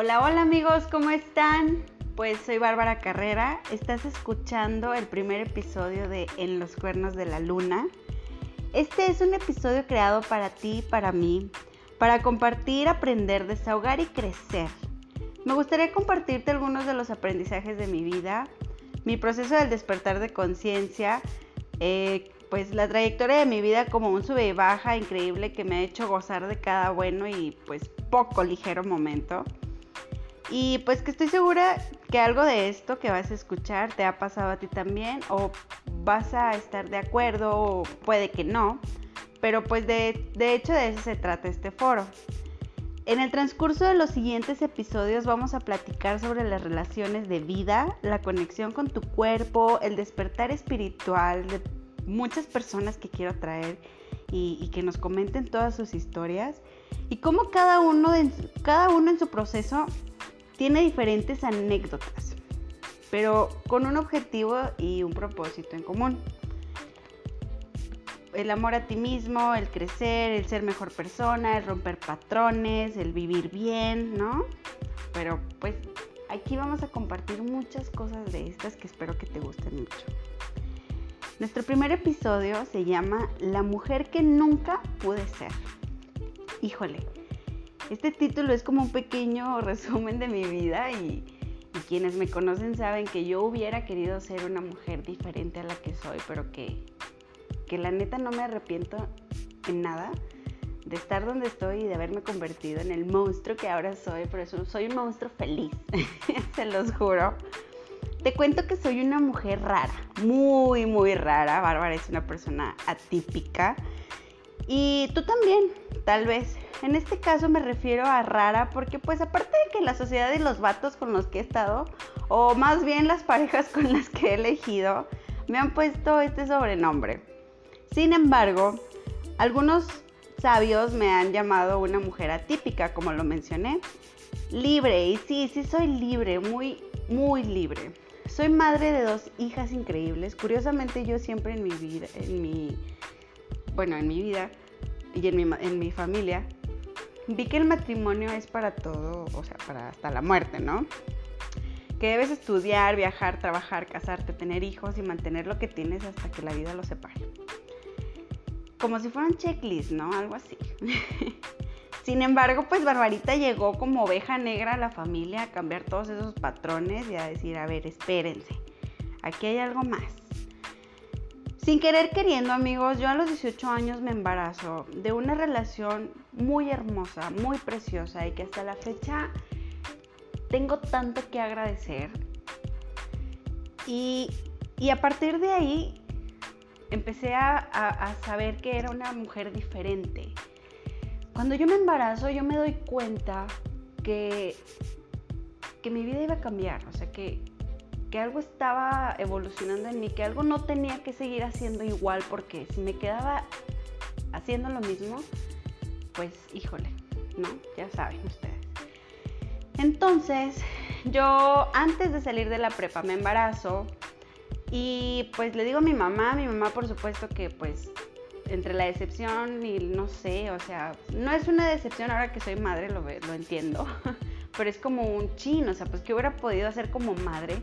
Hola, hola amigos, ¿cómo están? Pues soy Bárbara Carrera, estás escuchando el primer episodio de En los cuernos de la luna. Este es un episodio creado para ti y para mí, para compartir, aprender, desahogar y crecer. Me gustaría compartirte algunos de los aprendizajes de mi vida, mi proceso del despertar de conciencia, eh, pues la trayectoria de mi vida como un sube y baja increíble que me ha hecho gozar de cada bueno y pues poco ligero momento. Y pues que estoy segura que algo de esto que vas a escuchar te ha pasado a ti también o vas a estar de acuerdo o puede que no, pero pues de, de hecho de eso se trata este foro. En el transcurso de los siguientes episodios vamos a platicar sobre las relaciones de vida, la conexión con tu cuerpo, el despertar espiritual de muchas personas que quiero traer y, que nos comenten todas sus historias y cómo cada uno, cada uno en su proceso tiene diferentes anécdotas, pero con un objetivo y un propósito en común. El amor a ti mismo, el crecer, el ser mejor persona, el romper patrones, el vivir bien, ¿no? Pero pues aquí vamos a compartir muchas cosas de estas que espero que te gusten mucho. Nuestro primer episodio se llama La mujer que nunca pude ser. Híjole, este título es como un pequeño resumen de mi vida y, quienes me conocen saben que yo hubiera querido ser una mujer diferente a la que soy, pero que, que la neta no me arrepiento en nada de estar donde estoy y de haberme convertido en el monstruo que ahora soy, pero soy un monstruo feliz, se los juro. Te cuento que soy una mujer rara, muy, muy rara. Bárbara es una persona atípica. Y tú también, tal vez. En este caso me refiero a rara porque pues aparte de que la sociedad y los vatos con los que he estado, o más bien las parejas con las que he elegido, me han puesto este sobrenombre. Sin embargo, algunos sabios me han llamado una mujer atípica, como lo mencioné. Libre, y sí, sí soy libre, muy, muy libre. Soy madre de dos hijas increíbles. Curiosamente yo siempre en mi vida, en mi, bueno, en mi vida y en mi, en mi familia, vi que el matrimonio es para todo, o sea, para hasta la muerte, ¿no? Que debes estudiar, viajar, trabajar, casarte, tener hijos y mantener lo que tienes hasta que la vida los separe. Como si fuera un checklist, ¿no? Algo así. Sin embargo, pues Barbarita llegó como oveja negra a la familia a cambiar todos esos patrones y a decir, a ver, espérense, aquí hay algo más. Sin querer queriendo, amigos, yo a los 18 años me embarazo de una relación muy hermosa, muy preciosa y que hasta la fecha tengo tanto que agradecer. Y, a partir de ahí empecé a, a, saber que era una mujer diferente. Cuando yo me embarazo, yo me doy cuenta que, que mi vida iba a cambiar, o sea, que, que algo estaba evolucionando en mí, que algo no tenía que seguir haciendo igual, porque si me quedaba haciendo lo mismo, pues híjole, ¿no? Ya saben ustedes. Entonces, yo antes de salir de la prepa me embarazo y pues le digo a mi mamá, mi mamá por supuesto que pues entre la decepción y no sé, o sea, no es una decepción ahora que soy madre, lo, lo entiendo, pero es como un chin, o sea, pues que hubiera podido hacer como madre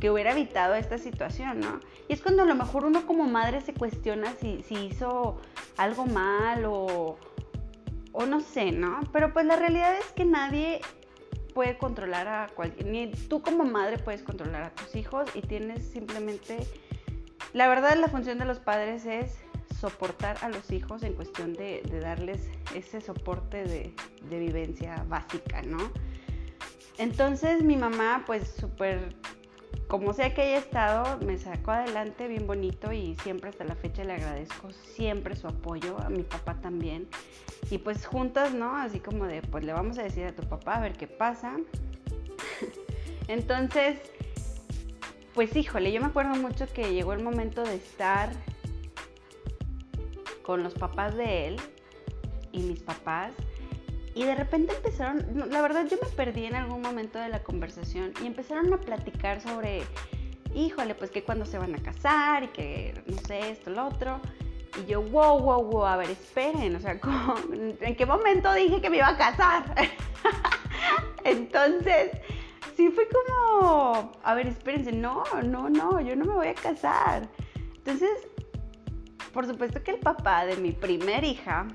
que hubiera evitado esta situación, ¿no? Y es cuando a lo mejor uno como madre se cuestiona si, si hizo algo mal o, o no sé, ¿no? Pero pues la realidad es que nadie puede controlar a cualquier, ni tú como madre puedes controlar a tus hijos y tienes simplemente, la verdad la función de los padres es soportar a los hijos en cuestión de, darles ese soporte de, de, vivencia básica, ¿no? Entonces mi mamá pues súper como sea que haya estado, me sacó adelante bien bonito y siempre hasta la fecha le agradezco siempre su apoyo, a mi papá también. Y pues juntas, ¿no? Así como de, pues le vamos a decir a tu papá a ver qué pasa. Entonces, pues híjole, yo me acuerdo mucho que llegó el momento de estar con los papás de él y mis papás y de repente empezaron, la verdad yo me perdí en algún momento de la conversación y empezaron a platicar sobre, híjole, pues que cuando se van a casar y que no sé, esto, lo otro. Y yo, wow, wow, wow, a ver, esperen, o sea, ¿en qué momento dije que me iba a casar? Entonces, sí fue como, a ver, espérense, no, no, no, yo no me voy a casar. Entonces, por supuesto que el papá de mi primer hija,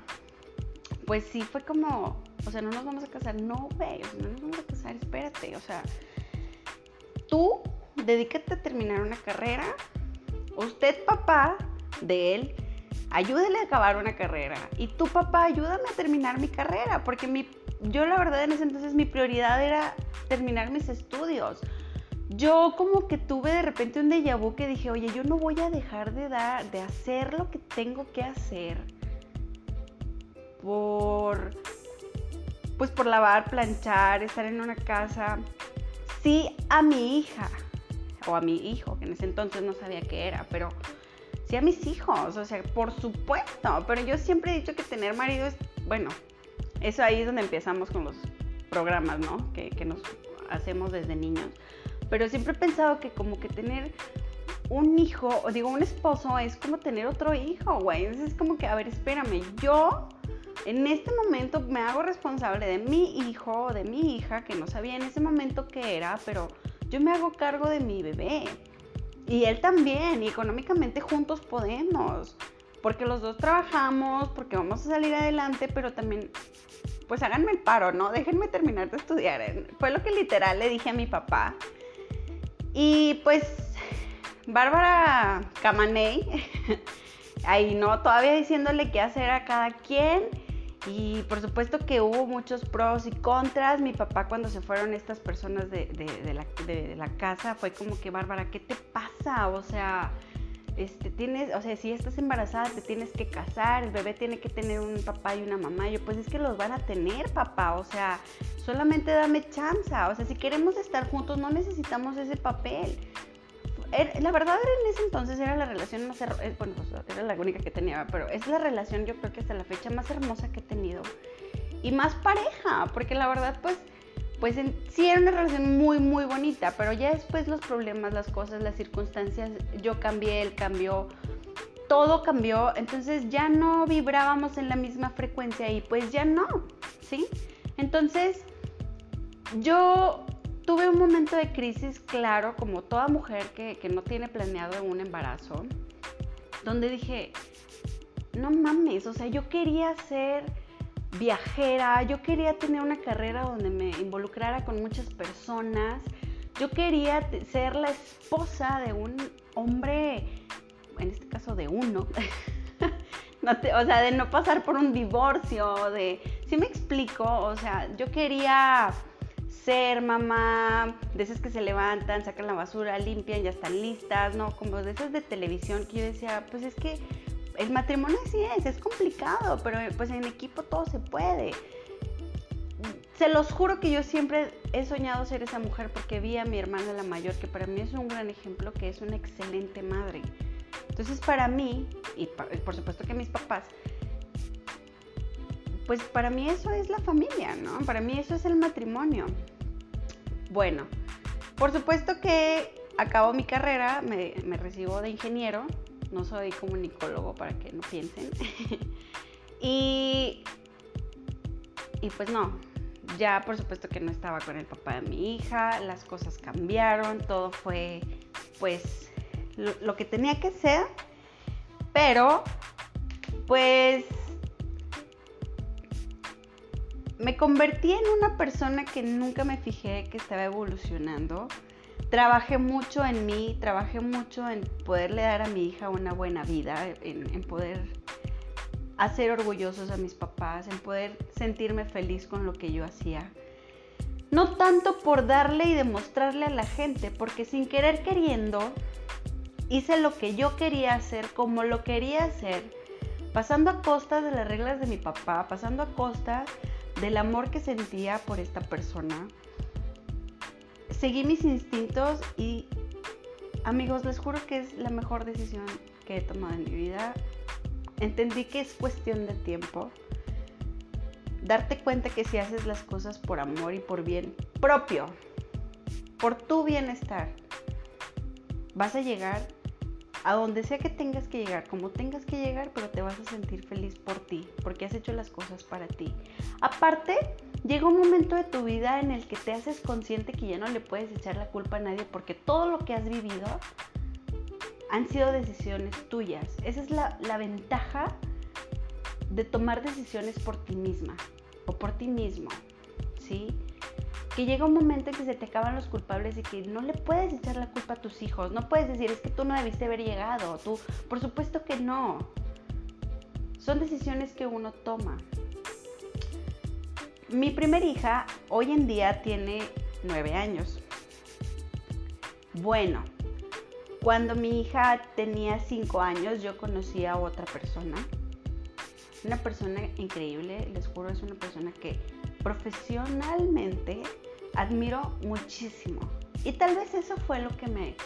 pues sí fue como, o sea, no nos vamos a casar, no, güey, no nos vamos a casar, espérate, o sea, tú dedícate a terminar una carrera, usted papá de él, ayúdele a acabar una carrera y tu papá ayúdame a terminar mi carrera, porque mi, yo la verdad en ese entonces mi prioridad era terminar mis estudios. Yo como que tuve de repente un déjà vu que dije, oye, yo no voy a dejar de dar, de hacer lo que tengo que hacer por, pues por lavar, planchar, estar en una casa. Sí a mi hija o a mi hijo, que en ese entonces no sabía qué era, pero sí a mis hijos, o sea, por supuesto, pero yo siempre he dicho que tener marido es, bueno, eso ahí es donde empezamos con los programas, ¿no? Que, que nos hacemos desde niños. Pero siempre he pensado que como que tener un hijo, o digo, un esposo es como tener otro hijo, güey. Entonces es como que, a ver, espérame, yo en este momento me hago responsable de mi hijo o de mi hija, que no sabía en ese momento qué era, pero yo me hago cargo de mi bebé. Y él también, y económicamente juntos podemos, porque los dos trabajamos, porque vamos a salir adelante, pero también, pues háganme el paro, ¿no? Déjenme terminar de estudiar. Fue lo que literal le dije a mi papá. Y pues, Bárbara Camaney, ahí no, todavía diciéndole qué hacer a cada quien. Y por supuesto que hubo muchos pros y contras. Mi papá cuando se fueron estas personas de, la, casa fue como que, Bárbara, ¿qué te pasa? O sea, este, tienes, o sea, si estás embarazada te tienes que casar, el bebé tiene que tener un papá y una mamá. yo, pues es que los van a tener, papá. O sea, solamente dame chance. O sea, si queremos estar juntos no necesitamos ese papel. La verdad en ese entonces era la relación más hermosa, bueno, pues, era la única que tenía, pero es la relación yo creo que hasta la fecha más hermosa que he tenido y más pareja, porque la verdad pues pues sí era una relación muy muy bonita, pero ya después los problemas, las cosas, las circunstancias, yo cambié, él cambió, todo cambió, entonces ya no vibrábamos en la misma frecuencia y pues ya no, ¿sí? Entonces yo tuve un momento de crisis, claro, como toda mujer que, no tiene planeado un embarazo, donde dije, no mames, o sea, yo quería ser viajera, yo quería tener una carrera donde me involucrara con muchas personas, yo quería ser la esposa de un hombre, en este caso de uno, o sea, de no pasar por un divorcio, de, si me explico, o sea, yo quería ser mamá, de esas que se levantan, sacan la basura, limpian, ya están listas, ¿no? Como de esas de televisión que yo decía, pues es que el matrimonio sí es, es complicado, pero pues en equipo todo se puede. Se los juro que yo siempre he soñado ser esa mujer porque vi a mi hermana la mayor, que para mí es un gran ejemplo, que es una excelente madre. Entonces para mí, y por supuesto que mis papás, pues para mí eso es la familia, ¿no? Para mí eso es el matrimonio. Bueno, por supuesto que acabo mi carrera, me, recibo de ingeniero, no soy comunicólogo para que no piensen. y, y pues no, ya por supuesto que no estaba con el papá de mi hija, las cosas cambiaron, todo fue pues lo, lo que tenía que ser, pero pues me convertí en una persona que nunca me fijé que estaba evolucionando. Trabajé mucho en mí, trabajé mucho en poderle dar a mi hija una buena vida, en, poder hacer orgullosos a mis papás, en poder sentirme feliz con lo que yo hacía. No tanto por darle y demostrarle a la gente, porque sin querer queriendo hice lo que yo quería hacer, como lo quería hacer, pasando a costa de las reglas de mi papá, pasando a costa del amor que sentía por esta persona, seguí mis instintos y amigos, les juro que es la mejor decisión que he tomado en mi vida. Entendí que es cuestión de tiempo. Darte cuenta que si haces las cosas por amor y por bien propio, por tu bienestar, vas a llegar a donde sea que tengas que llegar, como tengas que llegar, pero te vas a sentir feliz por ti, porque has hecho las cosas para ti. Aparte, llega un momento de tu vida en el que te haces consciente que ya no le puedes echar la culpa a nadie, porque todo lo que has vivido han sido decisiones tuyas. Esa es la, la ventaja de tomar decisiones por ti misma o por ti mismo, ¿sí? Que llega un momento en que se te acaban los culpables y que no le puedes echar la culpa a tus hijos. No puedes decir, es que tú no debiste haber llegado. Tú, por supuesto que no. Son decisiones que uno toma. Mi primer hija hoy en día tiene nueve años. Bueno, cuando mi hija tenía cinco años yo conocí a otra persona. Una persona increíble, les juro, es una persona que profesionalmente admiro muchísimo. Y tal vez eso fue lo que me,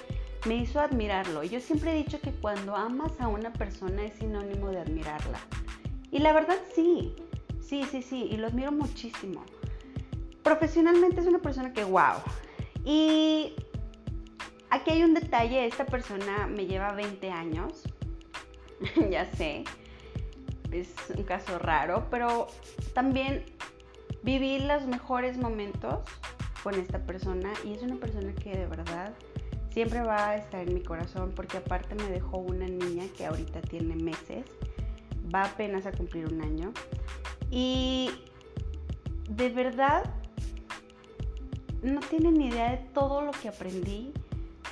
me hizo admirarlo. Yo siempre he dicho que cuando amas a una persona es sinónimo de admirarla. Y la verdad sí, sí, sí, sí, y lo admiro muchísimo. Profesionalmente es una persona que, wow. Y aquí hay un detalle, esta persona me lleva 20 años, ya sé, es un caso raro, pero también viví los mejores momentos con esta persona y es una persona que de verdad siempre va a estar en mi corazón porque aparte me dejó una niña que ahorita tiene meses, va apenas a cumplir un año y de verdad no tienen ni idea de todo lo que aprendí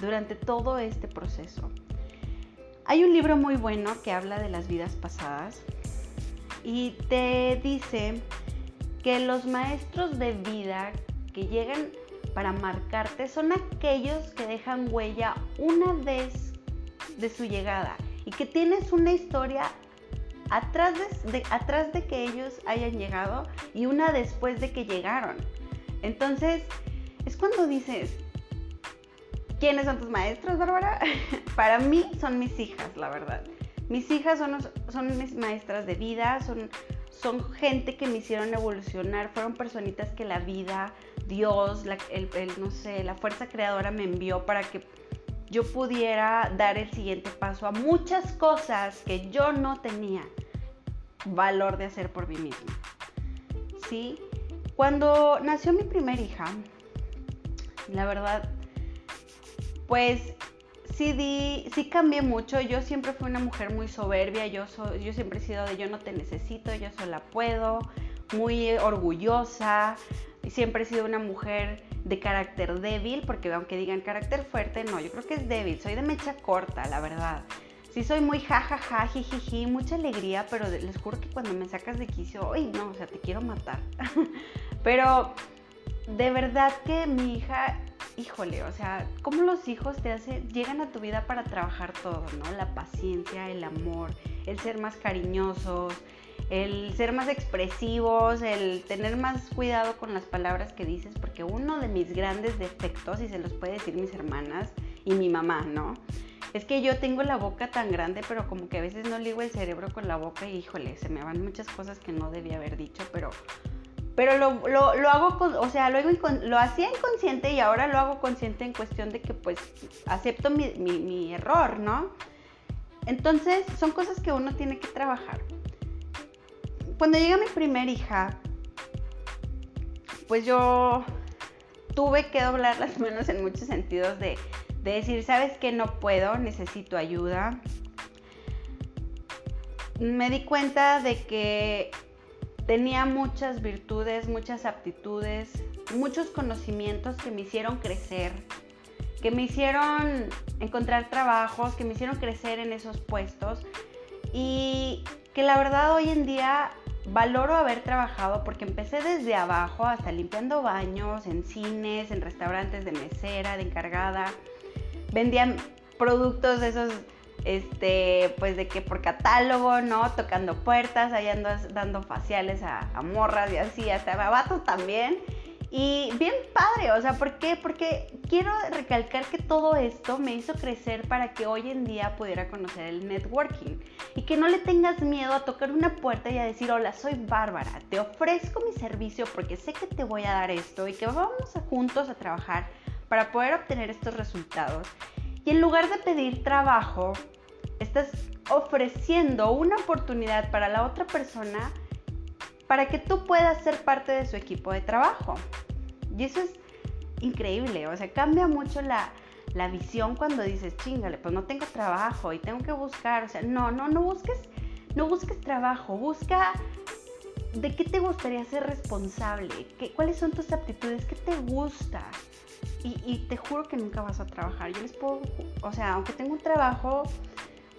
durante todo este proceso. Hay un libro muy bueno que habla de las vidas pasadas y te dice que los maestros de vida que llegan para marcarte son aquellos que dejan huella una vez de su llegada y que tienes una historia atrás de, atrás de que ellos hayan llegado y una después de que llegaron. Entonces, es cuando dices, ¿quiénes son tus maestros, Bárbara? Para mí son mis hijas, la verdad. Mis hijas son, son mis maestras de vida, son, son gente que me hicieron evolucionar, fueron personitas que la vida, Dios, la, el, no sé, la fuerza creadora me envió para que yo pudiera dar el siguiente paso a muchas cosas que yo no tenía valor de hacer por mí misma. ¿Sí? Cuando nació mi primera hija, la verdad, pues sí, di, sí cambié mucho. Yo siempre fui una mujer muy soberbia. Yo, yo siempre he sido de yo no te necesito, yo sola puedo. Muy orgullosa. Siempre he sido una mujer de carácter débil, porque aunque digan carácter fuerte, no, yo creo que es débil. Soy de mecha corta, la verdad. Sí soy muy jajaja, jijiji, mucha alegría, pero les juro que cuando me sacas de quicio, ay no, o sea, te quiero matar. pero de verdad que mi hija híjole, o sea, cómo los hijos te hacen, llegan a tu vida para trabajar todo, ¿no? La paciencia, el amor, el ser más cariñosos, el ser más expresivos, el tener más cuidado con las palabras que dices, porque uno de mis grandes defectos, y se los puede decir mis hermanas y mi mamá, ¿no? Es que yo tengo la boca tan grande, pero como que a veces no ligo el cerebro con la boca y híjole, se me van muchas cosas que no debía haber dicho, pero pero lo, lo, hago, o sea, lo, lo hacía inconsciente y ahora lo hago consciente en cuestión de que pues acepto mi, mi, error, ¿no? Entonces son cosas que uno tiene que trabajar. Cuando llega mi primer hija, pues yo tuve que doblar las manos en muchos sentidos de, de decir, sabes que no puedo, necesito ayuda. Me di cuenta de que Tenía muchas virtudes, muchas aptitudes, muchos conocimientos que me hicieron crecer, que me hicieron encontrar trabajos, que me hicieron crecer en esos puestos y que la verdad hoy en día valoro haber trabajado porque empecé desde abajo hasta limpiando baños, en cines, en restaurantes de mesera, de encargada. Vendían productos esos este, pues de que por catálogo, ¿no? Tocando puertas, ahí ando dando faciales a, morras y así, hasta a vatos también. Y bien padre, o sea, ¿por qué? Porque quiero recalcar que todo esto me hizo crecer para que hoy en día pudiera conocer el networking y que no le tengas miedo a tocar una puerta y a decir, hola, soy Bárbara, te ofrezco mi servicio porque sé que te voy a dar esto y que vamos juntos a trabajar para poder obtener estos resultados. Y en lugar de pedir trabajo, Estás ofreciendo una oportunidad para la otra persona para que tú puedas ser parte de su equipo de trabajo. Y eso es increíble, o sea, cambia mucho la, la visión cuando dices, chingale, pues no tengo trabajo y tengo que buscar, o sea, no, no, no busques, no busques trabajo, busca de qué te gustaría ser responsable, ¿Qué, cuáles son tus aptitudes, qué te gusta. Y, y, te juro que nunca vas a trabajar. Yo les puedo, o sea, aunque tengo un trabajo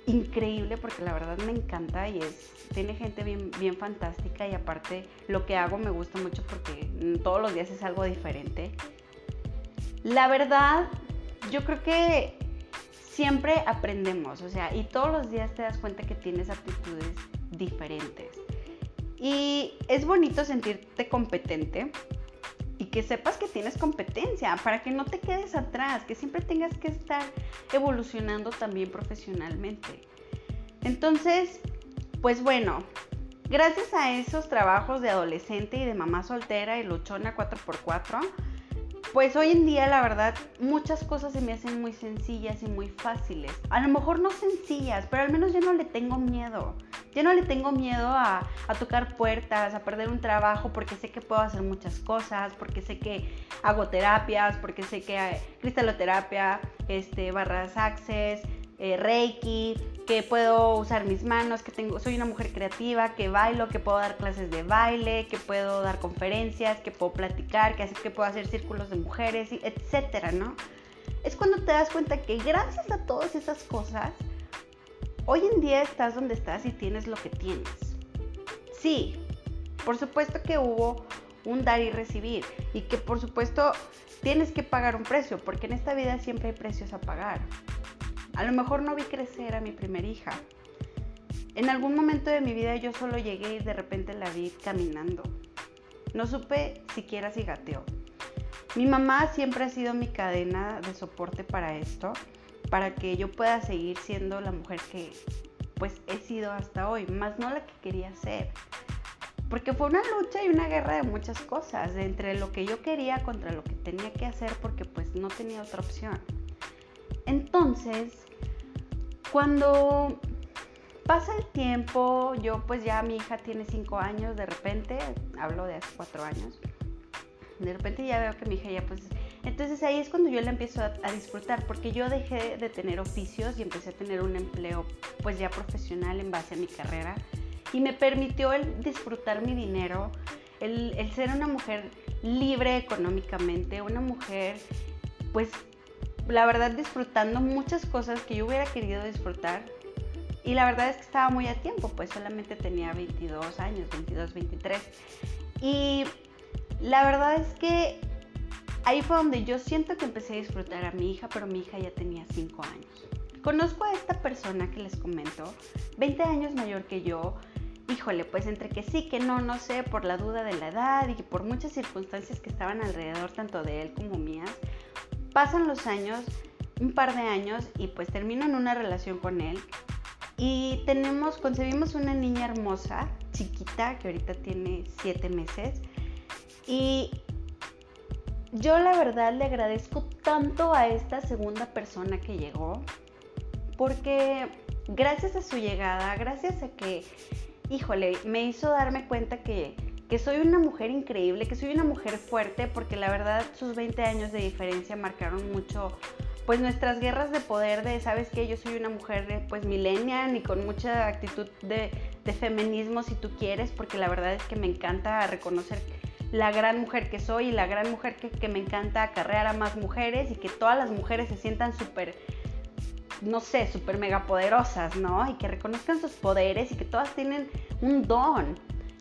increíble porque la verdad me encanta y es tiene gente bien bien fantástica y aparte lo que hago me gusta mucho porque todos los días es algo diferente. La verdad, yo creo que siempre aprendemos, o sea, y todos los días te das cuenta que tienes aptitudes diferentes. Y es bonito sentirte competente y que sepas que tienes competencia para que no te quedes atrás, que siempre tengas que estar evolucionando también profesionalmente. Entonces, pues bueno, gracias a esos trabajos de adolescente y de mamá soltera y luchona 4x4, pues hoy en día la verdad muchas cosas se me hacen muy sencillas y muy fáciles. A lo mejor no sencillas, pero al menos ya no le tengo miedo. Ya no le tengo miedo a, tocar puertas, a perder un trabajo, porque sé que puedo hacer muchas cosas, porque sé que hago terapias, porque sé que cristaloterapia, este, barras access, eh, reiki, que puedo usar mis manos, que tengo, soy una mujer creativa, que bailo, que puedo dar clases de baile, que puedo dar conferencias, que puedo platicar, que, que puedo hacer círculos de mujeres, etcétera, ¿no? Es cuando te das cuenta que gracias a todas esas cosas, Hoy en día estás donde estás y tienes lo que tienes. Sí, por supuesto que hubo un dar y recibir y que por supuesto tienes que pagar un precio, porque en esta vida siempre hay precios a pagar. A lo mejor no vi crecer a mi primera hija. En algún momento de mi vida yo solo llegué y de repente la vi caminando. No supe siquiera si gateó. Mi mamá siempre ha sido mi cadena de soporte para esto para que yo pueda seguir siendo la mujer que pues he sido hasta hoy, más no la que quería ser. Porque fue una lucha y una guerra de muchas cosas, entre lo que yo quería contra lo que tenía que hacer porque pues no tenía otra opción. Entonces, cuando pasa el tiempo, yo pues ya mi hija tiene cinco años, de repente, hablo de hace cuatro años, de repente ya veo que mi hija ya pues entonces ahí es cuando yo la empiezo a, disfrutar, porque yo dejé de tener oficios y empecé a tener un empleo pues ya profesional en base a mi carrera y me permitió el disfrutar mi dinero, el, ser una mujer libre económicamente, una mujer pues la verdad disfrutando muchas cosas que yo hubiera querido disfrutar y la verdad es que estaba muy a tiempo, pues solamente tenía 22 años, 22, 23. Y la verdad es que Ahí fue donde yo siento que empecé a disfrutar a mi hija, pero mi hija ya tenía 5 años. Conozco a esta persona que les comento, 20 años mayor que yo. Híjole, pues entre que sí, que no, no sé, por la duda de la edad y por muchas circunstancias que estaban alrededor, tanto de él como mías, pasan los años, un par de años, y pues termino en una relación con él. Y tenemos, concebimos una niña hermosa, chiquita, que ahorita tiene 7 meses. Y yo la verdad le agradezco tanto a esta segunda persona que llegó, porque gracias a su llegada, gracias a que, híjole, me hizo darme cuenta que, que soy una mujer increíble, que soy una mujer fuerte, porque la verdad sus 20 años de diferencia marcaron mucho pues nuestras guerras de poder de, sabes que yo soy una mujer pues millennial y con mucha actitud de, feminismo si tú quieres, porque la verdad es que me encanta reconocer la gran mujer que soy y la gran mujer que, me encanta acarrear a más mujeres y que todas las mujeres se sientan súper, no sé, súper mega poderosas, ¿no? Y que reconozcan sus poderes y que todas tienen un don.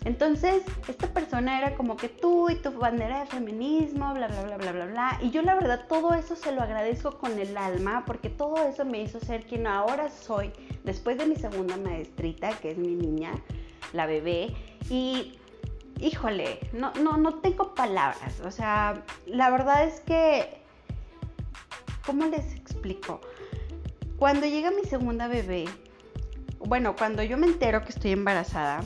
Entonces, esta persona era como que tú y tu bandera de feminismo, bla, bla, bla, bla, bla, bla. Y yo la verdad todo eso se lo agradezco con el alma porque todo eso me hizo ser quien ahora soy después de mi segunda maestrita, que es mi niña, la bebé. Y híjole, no, no, no tengo palabras. O sea, la verdad es que, ¿cómo les explico? Cuando llega mi segunda bebé, bueno, cuando yo me entero que estoy embarazada,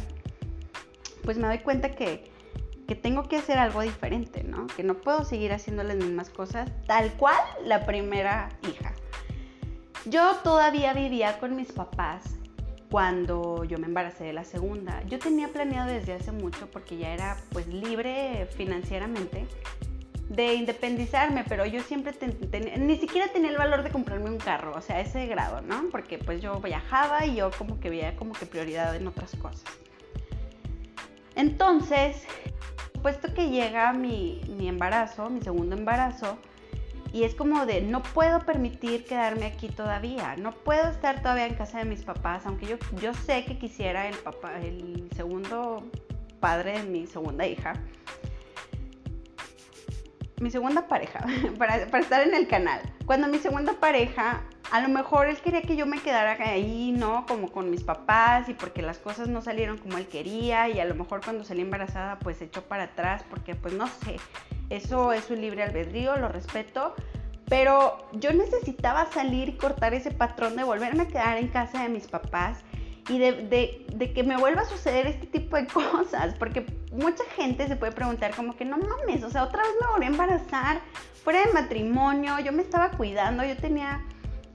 pues me doy cuenta que, que tengo que hacer algo diferente, ¿no? Que no puedo seguir haciendo las mismas cosas tal cual la primera hija. Yo todavía vivía con mis papás cuando yo me embaracé de la segunda. Yo tenía planeado desde hace mucho porque ya era pues libre financieramente de independizarme, pero yo siempre ni siquiera tenía el valor de comprarme un carro, o sea, ese grado, ¿no? Porque pues yo viajaba y yo como que veía como que prioridad en otras cosas. Entonces, puesto que llega mi, mi embarazo, mi segundo embarazo, y es como de, no puedo permitir quedarme aquí todavía, no puedo estar todavía en casa de mis papás, aunque yo, yo sé que quisiera el, papá, el segundo padre de mi segunda hija, mi segunda pareja, para, para, estar en el canal. Cuando mi segunda pareja, a lo mejor él quería que yo me quedara ahí, ¿no? Como con mis papás y porque las cosas no salieron como él quería y a lo mejor cuando salí embarazada pues echó para atrás porque pues no sé, eso es un libre albedrío, lo respeto. Pero yo necesitaba salir y cortar ese patrón de volverme a quedar en casa de mis papás y de, de, que me vuelva a suceder este tipo de cosas, porque mucha gente se puede preguntar como que no mames, o sea, otra vez me volví a embarazar, fuera de matrimonio, yo me estaba cuidando, yo tenía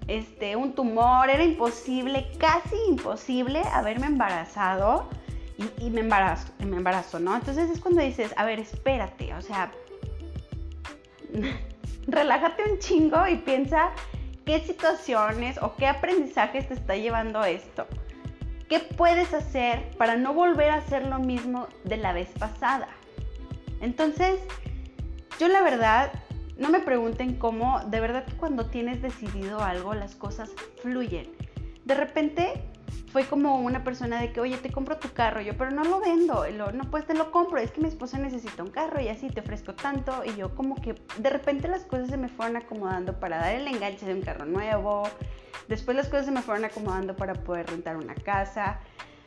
este, un tumor, era imposible, casi imposible haberme embarazado y, y me embarazo, me embarazo, ¿no? Entonces es cuando dices, a ver, espérate, o sea, relájate un chingo y piensa qué situaciones o qué aprendizajes te está llevando esto. ¿Qué puedes hacer para no volver a hacer lo mismo de la vez pasada? Entonces, yo la verdad, no me pregunten cómo, de verdad cuando tienes decidido algo, las cosas fluyen. De repente fue como una persona de que, oye, te compro tu carro, yo, pero no lo vendo, no, pues te lo compro, es que mi esposa necesita un carro y así te ofrezco tanto, y yo como que de repente las cosas se me fueron acomodando para dar el enganche de un carro nuevo, después las cosas se me fueron acomodando para poder rentar una casa,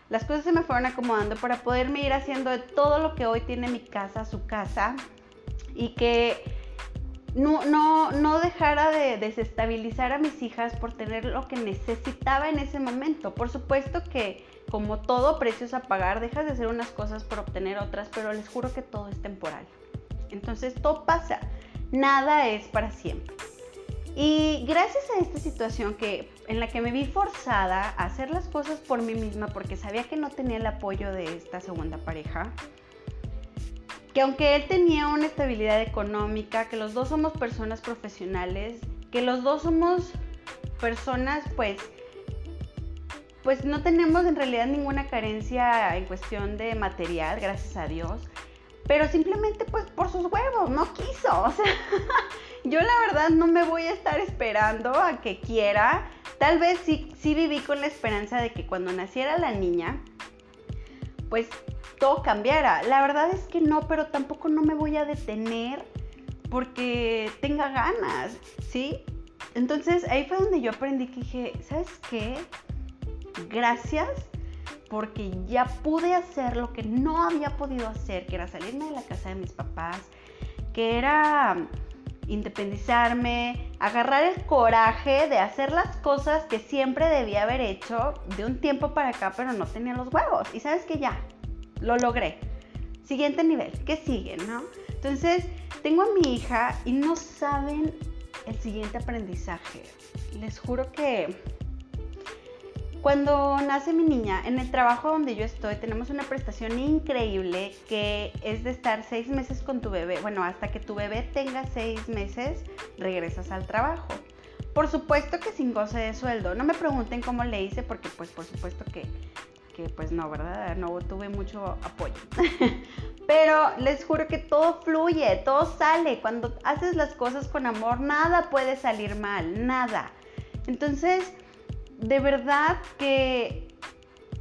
las cosas se me fueron acomodando para poderme ir haciendo de todo lo que hoy tiene mi casa, su casa, y que no, no, no dejara de desestabilizar a mis hijas por tener lo que necesitaba en ese momento. Por supuesto que como todo precios a pagar, dejas de hacer unas cosas por obtener otras, pero les juro que todo es temporal. Entonces todo pasa, nada es para siempre. Y gracias a esta situación que, en la que me vi forzada a hacer las cosas por mí misma porque sabía que no tenía el apoyo de esta segunda pareja, que aunque él tenía una estabilidad económica, que los dos somos personas profesionales, que los dos somos personas pues pues no tenemos en realidad ninguna carencia en cuestión de material, gracias a Dios, pero simplemente pues por sus huevos, no quiso, o sea, yo la verdad no me voy a estar esperando a que quiera, tal vez sí, sí viví con la esperanza de que cuando naciera la niña, pues todo cambiara. La verdad es que no, pero tampoco no me voy a detener porque tenga ganas, ¿sí? Entonces ahí fue donde yo aprendí que dije, ¿sabes qué? Gracias porque ya pude hacer lo que no había podido hacer, que era salirme de la casa de mis papás, que era independizarme, agarrar el coraje de hacer las cosas que siempre debía haber hecho de un tiempo para acá, pero no tenía los huevos. Y sabes que ya, lo logré. Siguiente nivel, ¿qué sigue, no? Entonces, tengo a mi hija y no saben el siguiente aprendizaje. Les juro que cuando nace mi niña, en el trabajo donde yo estoy, tenemos una prestación increíble que es de estar seis meses con tu bebé. Bueno, hasta que tu bebé tenga seis meses, regresas al trabajo. Por supuesto que sin goce de sueldo. No me pregunten cómo le hice porque pues por supuesto que pues no, ¿verdad? No tuve mucho apoyo. Pero les juro que todo fluye, todo sale. Cuando haces las cosas con amor, nada puede salir mal, nada. Entonces, de verdad que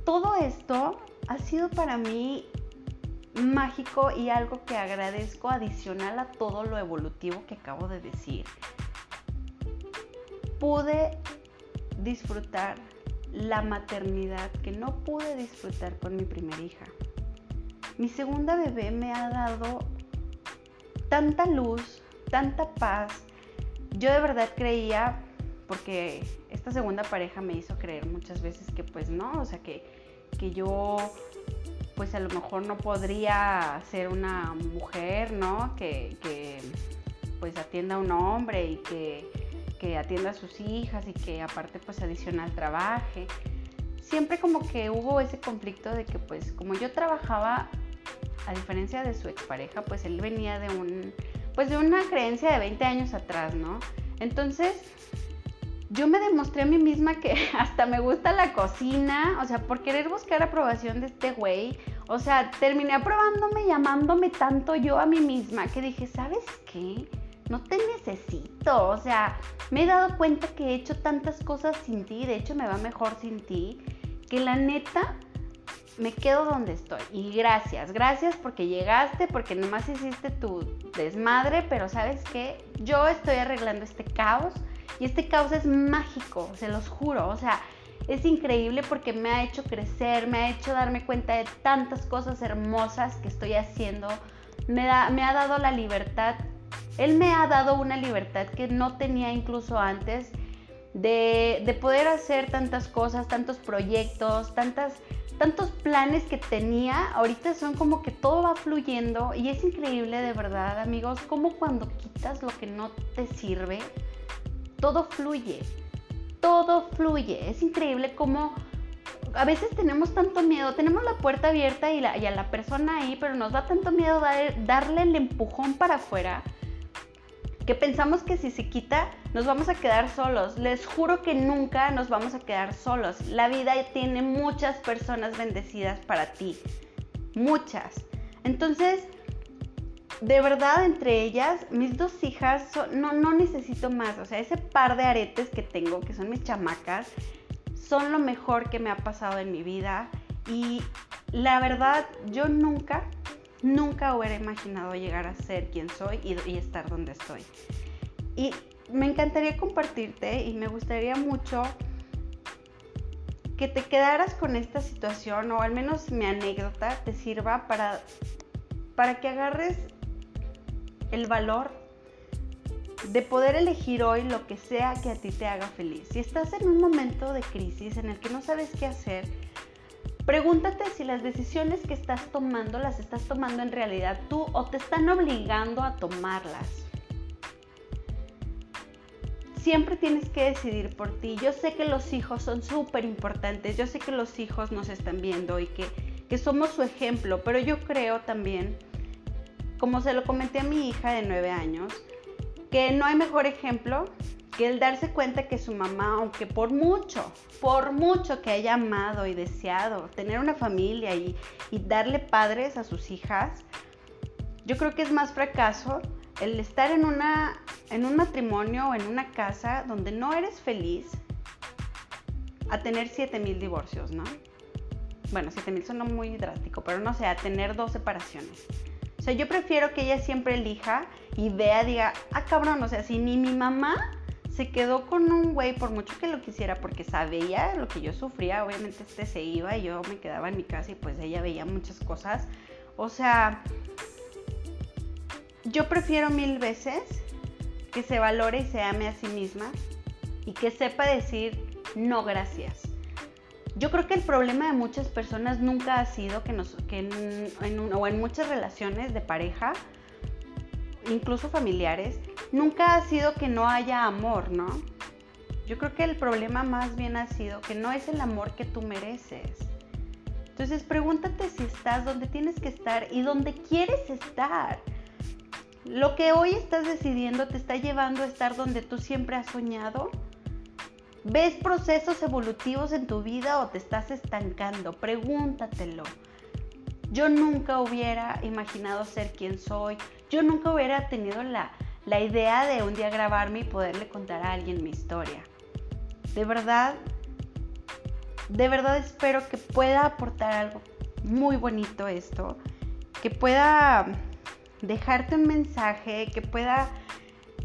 todo esto ha sido para mí mágico y algo que agradezco adicional a todo lo evolutivo que acabo de decir. Pude disfrutar la maternidad que no pude disfrutar con mi primera hija. Mi segunda bebé me ha dado tanta luz, tanta paz. Yo de verdad creía, porque esta segunda pareja me hizo creer muchas veces que pues no, o sea que, que yo pues a lo mejor no podría ser una mujer, ¿no? Que, que pues atienda a un hombre y que que atienda a sus hijas y que aparte pues adicional trabaje. Siempre como que hubo ese conflicto de que pues como yo trabajaba, a diferencia de su expareja, pues él venía de un, pues de una creencia de 20 años atrás, ¿no? Entonces, yo me demostré a mí misma que hasta me gusta la cocina, o sea, por querer buscar aprobación de este güey, o sea, terminé aprobándome, llamándome tanto yo a mí misma que dije, ¿sabes qué? No te necesito, o sea, me he dado cuenta que he hecho tantas cosas sin ti, de hecho me va mejor sin ti, que la neta me quedo donde estoy. Y gracias, gracias porque llegaste, porque nomás hiciste tu desmadre, pero sabes qué, yo estoy arreglando este caos y este caos es mágico, se los juro, o sea, es increíble porque me ha hecho crecer, me ha hecho darme cuenta de tantas cosas hermosas que estoy haciendo, me, da, me ha dado la libertad, él me ha dado una libertad que no tenía incluso antes de, de poder hacer tantas cosas, tantos proyectos, tantas, tantos planes que tenía, ahorita son como que todo va fluyendo y es increíble de verdad amigos, como cuando quitas lo que no te sirve, todo fluye todo fluye. Es increíble cómo a veces tenemos tanto miedo, tenemos la puerta abierta y, a la persona ahí, pero nos da tanto miedo darle el empujón para afuera que pensamos que si se quita nos vamos a quedar solos. Les juro que nunca nos vamos a quedar solos. La vida tiene muchas personas bendecidas para ti. Muchas. Entonces, de verdad, entre ellas, mis dos hijas, no, no necesito más. O sea, ese par de aretes que tengo, que son mis chamacas, son lo mejor que me ha pasado en mi vida. Y la verdad, yo nunca, nunca hubiera imaginado llegar a ser quien soy y, y estar donde estoy. Y me encantaría compartirte y me gustaría mucho que te quedaras con esta situación o al menos mi anécdota te sirva para, para que agarres el valor de poder elegir hoy lo que sea que a ti te haga feliz. Si estás en un momento de crisis en el que no sabes qué hacer, pregúntate si las decisiones que estás tomando las estás tomando en realidad tú o te están obligando a tomarlas. Siempre tienes que decidir por ti. Yo sé que los hijos son súper importantes, yo sé que los hijos nos están viendo y que, que somos su ejemplo, pero yo creo también como se lo comenté a mi hija de 9 años, que no hay mejor ejemplo que el darse cuenta que su mamá, aunque por mucho, por mucho que haya amado y deseado tener una familia y, darle padres a sus hijas, yo creo que es más fracaso el estar en, una, un matrimonio o en una casa donde no eres feliz a tener 7000 divorcios, ¿no? Bueno, 7000 suena muy drástico, pero no sé, a tener dos separaciones. O sea, yo prefiero que ella siempre elija y vea, diga, ah, cabrón, o sea, si ni mi mamá se quedó con un güey por mucho que lo quisiera, porque sabía lo que yo sufría, obviamente este se iba y yo me quedaba en mi casa y pues ella veía muchas cosas. O sea, yo prefiero mil veces que se valore y se ame a sí misma y que sepa decir no gracias. Yo creo que el problema de muchas personas nunca ha sido que, nos, que en, muchas relaciones de pareja, incluso familiares, nunca ha sido que no haya amor, ¿no? Yo creo que el problema más bien ha sido que no es el amor que tú mereces. Entonces pregúntate si estás donde tienes que estar y donde quieres estar. Lo que hoy estás decidiendo te está llevando a estar donde tú siempre has soñado ¿Ves procesos evolutivos en tu vida o te estás estancando? Pregúntatelo. Yo nunca hubiera imaginado ser quien soy. Yo nunca hubiera tenido la, la idea de un día grabarme y poderle contar a alguien mi historia. De verdad, de verdad espero que pueda aportar algo muy bonito esto, que pueda dejarte un mensaje, que pueda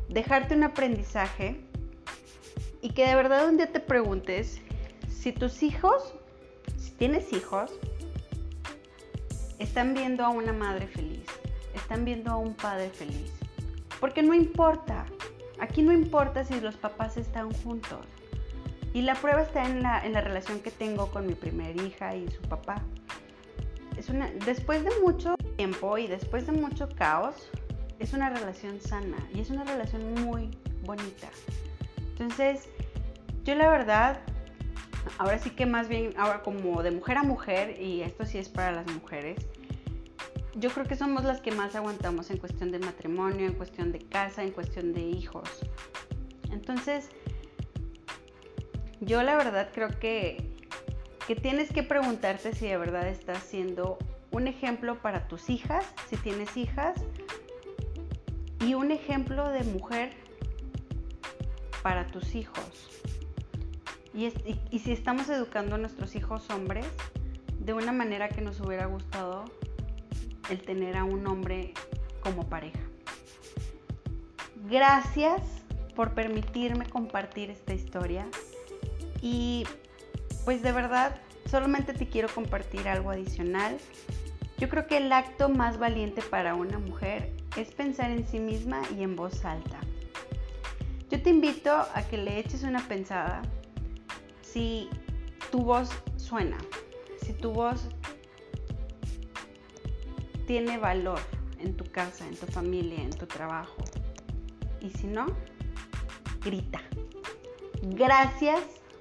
dejarte un aprendizaje y que de verdad un día te preguntes si tus hijos, si tienes hijos, están viendo a una madre feliz, están viendo a un padre feliz. Porque no importa, aquí no importa si los papás están juntos. Y la prueba está en la, en la relación que tengo con mi primer hija y su papá. Es una, después de mucho tiempo y después de mucho caos, es una relación sana y es una relación muy bonita. Entonces, yo la verdad, ahora sí que más bien, ahora como de mujer a mujer, y esto sí es para las mujeres, yo creo que somos las que más aguantamos en cuestión de matrimonio, en cuestión de casa, en cuestión de hijos. Entonces, yo la verdad creo que, que tienes que preguntarte si de verdad estás siendo un ejemplo para tus hijas, si tienes hijas, y un ejemplo de mujer para tus hijos. Y, si estamos educando a nuestros hijos hombres de una manera que nos hubiera gustado el tener a un hombre como pareja. Gracias por permitirme compartir esta historia y pues de verdad solamente te quiero compartir algo adicional. Yo creo que el acto más valiente para una mujer es pensar en sí misma y en voz alta. Yo te invito a que le eches una pensada si tu voz suena, si tu voz tiene valor en tu casa, en tu familia, en tu trabajo. Y si no, grita. Gracias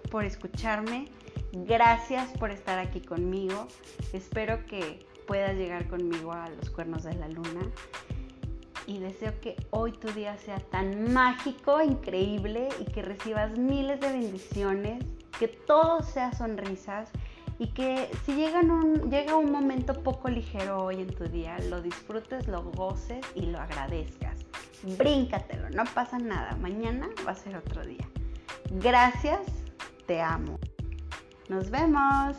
por escucharme. Gracias por estar aquí conmigo. Espero que puedas llegar conmigo a los cuernos de la luna. Y deseo que hoy tu día sea tan mágico, increíble y que recibas miles de bendiciones, que todo sea sonrisas y que si llega un, llega un momento poco ligero hoy en tu día, lo disfrutes, lo goces y lo agradezcas. Bríncatelo, no pasa nada. Mañana va a ser otro día. Gracias, te amo. Nos vemos.